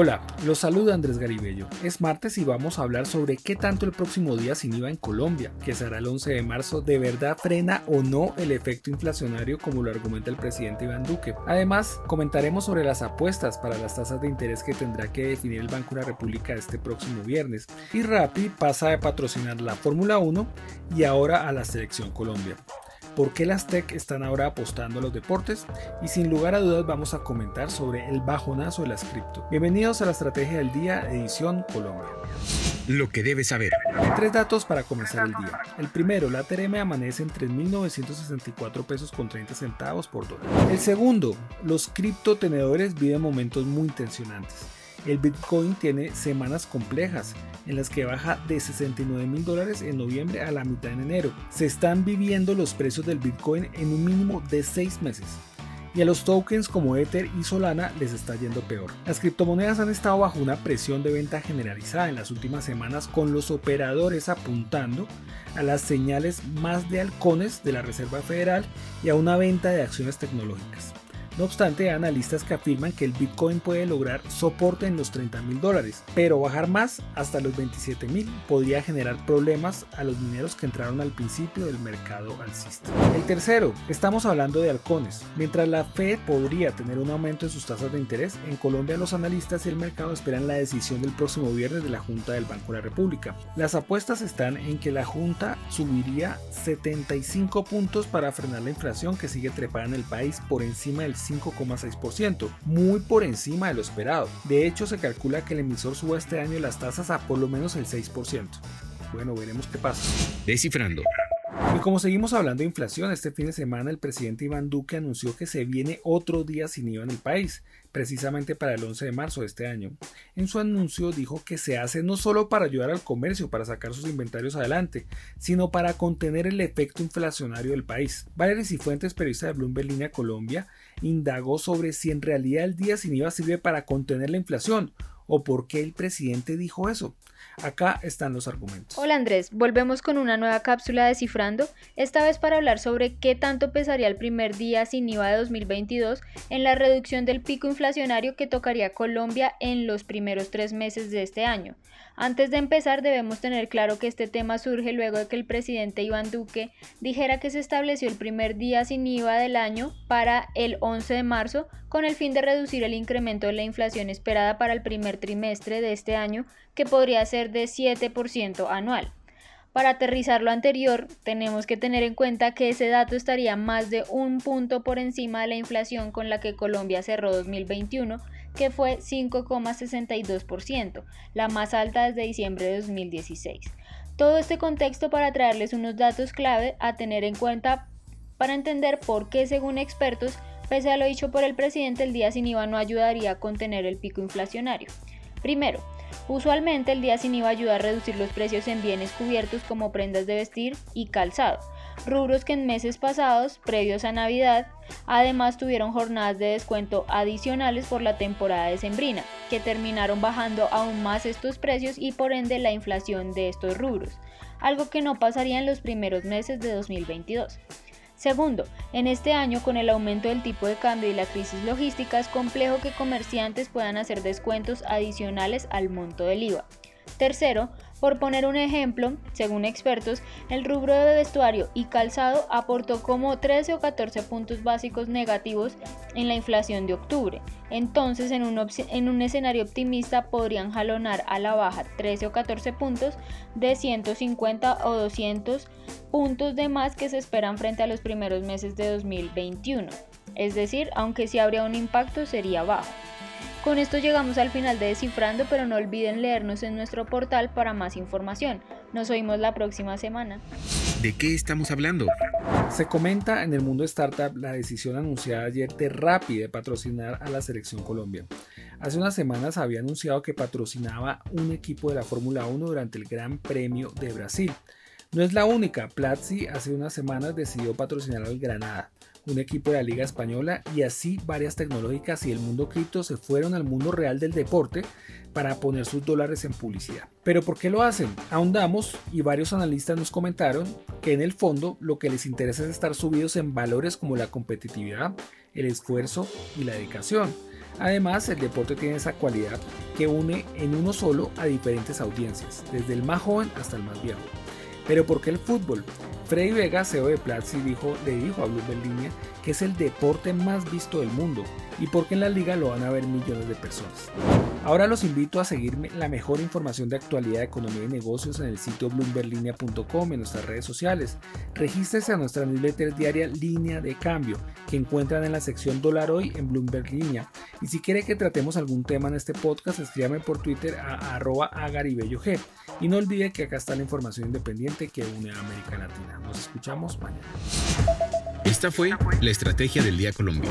Hola, los saluda Andrés Garibello. Es martes y vamos a hablar sobre qué tanto el próximo día sin IVA en Colombia, que será el 11 de marzo, de verdad frena o no el efecto inflacionario como lo argumenta el presidente Iván Duque. Además, comentaremos sobre las apuestas para las tasas de interés que tendrá que definir el Banco de la República este próximo viernes. Y Rappi pasa de patrocinar la Fórmula 1 y ahora a la Selección Colombia por qué las tech están ahora apostando a los deportes y sin lugar a dudas vamos a comentar sobre el bajonazo de las cripto. Bienvenidos a la Estrategia del Día, edición Colombia. Lo que debes saber. Tres datos para comenzar el día. El primero, la TRM amanece en 3.964 pesos con 30 centavos por dólar. El segundo, los criptotenedores viven momentos muy tensionantes. El Bitcoin tiene semanas complejas en las que baja de 69 mil dólares en noviembre a la mitad en enero. Se están viviendo los precios del Bitcoin en un mínimo de 6 meses. Y a los tokens como Ether y Solana les está yendo peor. Las criptomonedas han estado bajo una presión de venta generalizada en las últimas semanas con los operadores apuntando a las señales más de halcones de la Reserva Federal y a una venta de acciones tecnológicas. No obstante, analistas que afirman que el Bitcoin puede lograr soporte en los 30 mil dólares, pero bajar más hasta los 27 mil podría generar problemas a los mineros que entraron al principio del mercado alcista. El tercero, estamos hablando de halcones. Mientras la Fed podría tener un aumento en sus tasas de interés, en Colombia los analistas y el mercado esperan la decisión del próximo viernes de la Junta del Banco de la República. Las apuestas están en que la Junta subiría 75 puntos para frenar la inflación que sigue trepada en el país por encima del 5,6%, muy por encima de lo esperado. De hecho, se calcula que el emisor suba este año las tasas a por lo menos el 6%. Bueno, veremos qué pasa. Descifrando. Y como seguimos hablando de inflación, este fin de semana el presidente Iván Duque anunció que se viene otro día sin IVA en el país, precisamente para el 11 de marzo de este año. En su anuncio dijo que se hace no solo para ayudar al comercio para sacar sus inventarios adelante, sino para contener el efecto inflacionario del país. Valeria Cifuentes, periodista de Bloomberg Línea Colombia, indagó sobre si en realidad el día sin IVA sirve para contener la inflación o por qué el presidente dijo eso. Acá están los argumentos. Hola Andrés, volvemos con una nueva cápsula descifrando, esta vez para hablar sobre qué tanto pesaría el primer día sin IVA de 2022 en la reducción del pico inflacionario que tocaría Colombia en los primeros tres meses de este año. Antes de empezar debemos tener claro que este tema surge luego de que el presidente Iván Duque dijera que se estableció el primer día sin IVA del año para el 11 de marzo con el fin de reducir el incremento de la inflación esperada para el primer trimestre de este año que podría ser de 7% anual. Para aterrizar lo anterior, tenemos que tener en cuenta que ese dato estaría más de un punto por encima de la inflación con la que Colombia cerró 2021 que fue 5,62%, la más alta desde diciembre de 2016. Todo este contexto para traerles unos datos clave a tener en cuenta para entender por qué, según expertos, pese a lo dicho por el presidente, el día sin IVA no ayudaría a contener el pico inflacionario. Primero, usualmente el día sin IVA ayuda a reducir los precios en bienes cubiertos como prendas de vestir y calzado, rubros que en meses pasados, previos a Navidad, además tuvieron jornadas de descuento adicionales por la temporada de sembrina, que terminaron bajando aún más estos precios y por ende la inflación de estos rubros, algo que no pasaría en los primeros meses de 2022. Segundo, en este año con el aumento del tipo de cambio y la crisis logística es complejo que comerciantes puedan hacer descuentos adicionales al monto del IVA. Tercero, por poner un ejemplo, según expertos, el rubro de vestuario y calzado aportó como 13 o 14 puntos básicos negativos en la inflación de octubre. Entonces, en un, en un escenario optimista podrían jalonar a la baja 13 o 14 puntos de 150 o 200 puntos de más que se esperan frente a los primeros meses de 2021. Es decir, aunque sí habría un impacto, sería bajo. Con esto llegamos al final de Descifrando, pero no olviden leernos en nuestro portal para más información. Nos oímos la próxima semana. ¿De qué estamos hablando? Se comenta en el mundo startup la decisión anunciada ayer de Rappi de patrocinar a la selección Colombia. Hace unas semanas había anunciado que patrocinaba un equipo de la Fórmula 1 durante el Gran Premio de Brasil. No es la única, Platzi hace unas semanas decidió patrocinar al Granada un equipo de la Liga Española y así varias tecnológicas y el mundo cripto se fueron al mundo real del deporte para poner sus dólares en publicidad. Pero ¿por qué lo hacen? Ahondamos y varios analistas nos comentaron que en el fondo lo que les interesa es estar subidos en valores como la competitividad, el esfuerzo y la dedicación. Además, el deporte tiene esa cualidad que une en uno solo a diferentes audiencias, desde el más joven hasta el más viejo. Pero ¿por qué el fútbol? Freddy Vega, CEO de Platzi, dijo, le dijo a Bloomberg Línea que es el deporte más visto del mundo y porque en la liga lo van a ver millones de personas. Ahora los invito a seguirme la mejor información de actualidad, economía y negocios en el sitio bloomberlinia.com en nuestras redes sociales. Regístrese a nuestra newsletter diaria Línea de Cambio que encuentran en la sección Dólar Hoy en Bloomberg Línea. Y si quiere que tratemos algún tema en este podcast, escríbame por Twitter a arroba agaribellog. Y no olvide que acá está la información independiente que une a América Latina. Nos escuchamos mañana. Esta fue la Estrategia del Día Colombia.